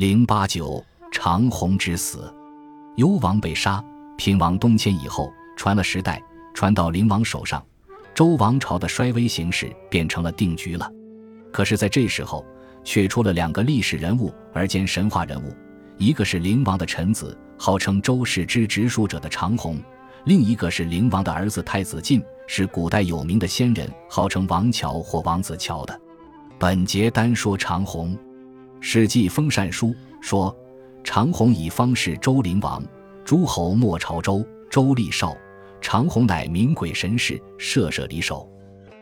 零八九长虹之死，幽王被杀，平王东迁以后，传了十代，传到灵王手上，周王朝的衰微形势变成了定局了。可是，在这时候，却出了两个历史人物而兼神话人物，一个是灵王的臣子，号称周氏之直属者的长虹；另一个是灵王的儿子太子晋，是古代有名的仙人，号称王乔或王子乔的。本节单说长虹。《史记·封禅书》说：“长虹以方是周灵王，诸侯莫朝周。周立少，长虹乃名鬼神士，射射离首。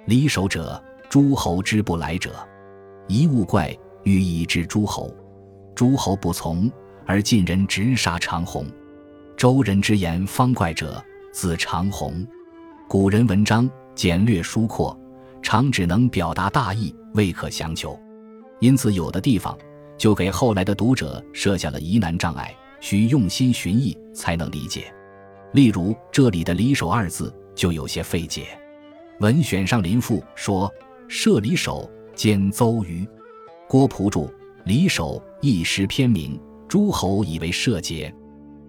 离首者，诸侯之不来者。一物怪，欲以之诸侯。诸侯不从，而晋人直杀长虹。周人之言方怪者，自长虹。古人文章简略疏阔，常只能表达大意，未可详求。因此，有的地方。”就给后来的读者设下了疑难障碍，需用心寻译才能理解。例如这里的“离首”二字就有些费解。文选上林赋说：“射离首，兼邹鱼。”郭璞注：“离首，一诗篇名，诸侯以为射节。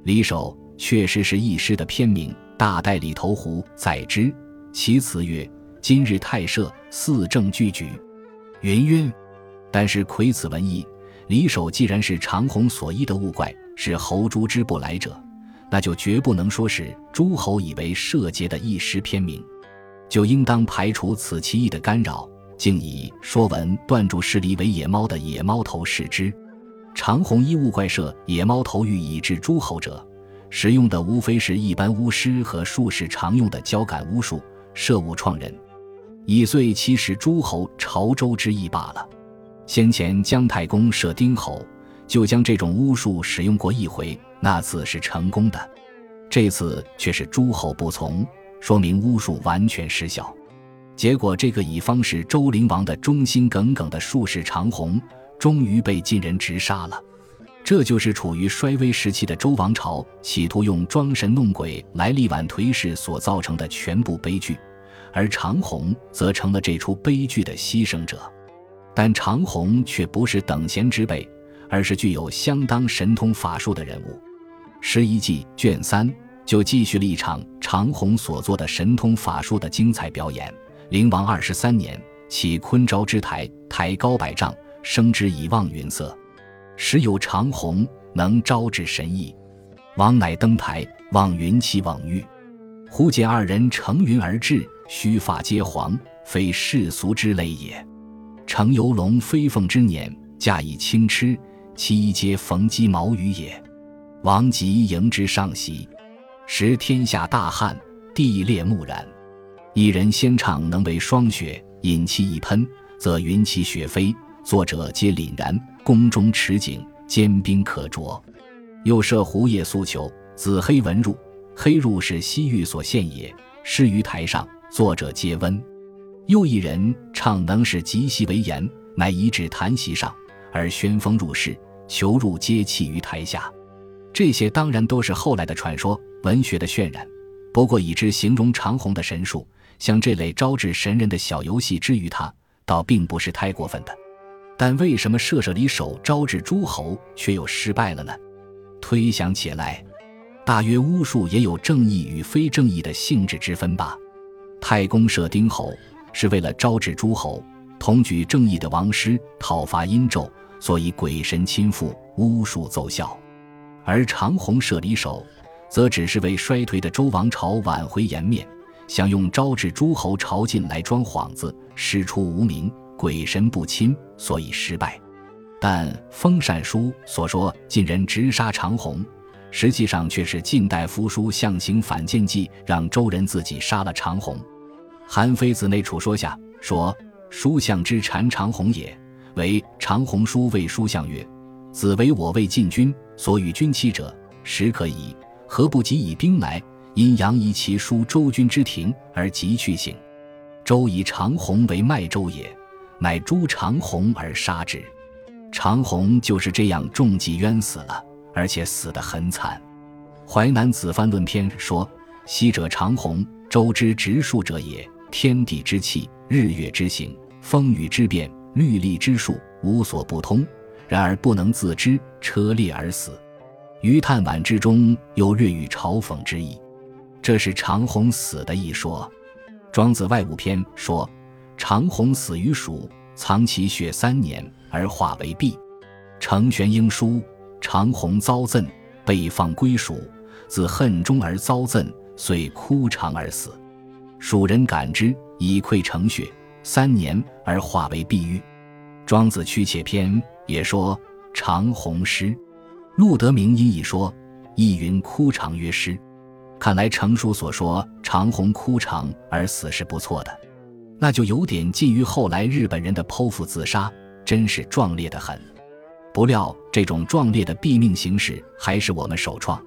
离首确实是一诗的篇名。大代理头壶载之，其词曰：‘今日太射，四正俱举。’云云。但是窥此文意。”离首既然是长虹所依的物怪，是侯诸之不来者，那就绝不能说是诸侯以为社稷的一时偏名，就应当排除此其意的干扰，竟以《说文》断注释离为野猫的野猫头视之。长虹依物怪设野猫头欲以治诸侯者，使用的无非是一般巫师和术士常用的交感巫术，设物创人，以遂其实诸侯朝周之意罢了。先前姜太公射丁侯，就将这种巫术使用过一回，那次是成功的，这次却是诸侯不从，说明巫术完全失效。结果，这个乙方是周灵王的忠心耿耿的术士长虹，终于被晋人直杀了。这就是处于衰微时期的周王朝企图用装神弄鬼来力挽颓势所造成的全部悲剧，而长虹则成了这出悲剧的牺牲者。但长虹却不是等闲之辈，而是具有相当神通法术的人物。《十一记》卷三就继续了一场长虹所做的神通法术的精彩表演。灵王二十三年，起昆昭之台，台高百丈，升之以望云色。时有长虹能招致神意，王乃登台望云起望玉，忽见二人乘云而至，须发皆黄，非世俗之类也。乘游龙飞凤之辇，驾以轻螭，其一皆逢鸡毛羽也。王吉迎之上席，时天下大旱，地裂木然。一人先唱能为霜雪，引其一喷，则云起雪飞。作者皆凛然。宫中持景，坚冰可着。又设胡叶素球，紫黑文入，黑入是西域所献也。施于台上，作者皆温。又一人唱能使极细为言，乃移至坛席上，而旋风入室，求入皆弃于台下。这些当然都是后来的传说、文学的渲染。不过，以之形容长虹的神术，像这类招致神人的小游戏之于他，倒并不是太过分的。但为什么射射离手招致诸侯却又失败了呢？推想起来，大约巫术也有正义与非正义的性质之分吧。太公射丁侯。是为了招致诸侯同举正义的王师讨伐殷纣，所以鬼神亲附，巫术奏效；而长虹射离手，则只是为衰颓的周王朝挽回颜面，想用招致诸侯朝觐来装幌子，师出无名，鬼神不亲，所以失败。但《封禅书》所说晋人直杀长虹，实际上却是晋代夫书象形反间计，让周人自己杀了长虹。韩非子内储说下说：“书相之谗长虹也，为长虹书谓书相曰：‘子为我为晋君所与君期者，时可矣。何不及以兵来？因杨夷其书周君之庭而急去行。周以长虹为卖周也，乃诛长虹而杀之。长虹就是这样中计冤死了，而且死得很惨。《淮南子·范论篇》说：‘昔者长虹，周之直树者也。’天地之气，日月之行，风雨之变，律历之术，无所不通。然而不能自知，车裂而死。于叹惋之中有略语嘲讽之意。这是长虹死的一说。庄子外物篇说：“长虹死于蜀，藏其血三年，而化为璧。”程玄英书：“长虹遭赠，被放归蜀，自恨中而遭赠，遂哭长而死。蜀人感之，以溃成血，三年而化为碧玉。”庄子屈且篇也说：“长虹诗。”陆德明因一说，亦云枯长曰诗。看来程叔所说长虹枯长而死是不错的，那就有点近于后来日本人的剖腹自杀，真是壮烈的很。不料这种壮烈的毙命形式还是我们首创，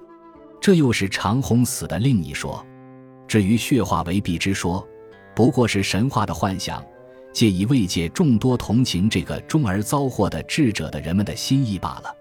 这又是长虹死的另一说。至于血化为璧之说，不过是神话的幻想，借以慰藉众多同情这个终而遭祸的智者的人们的心意罢了。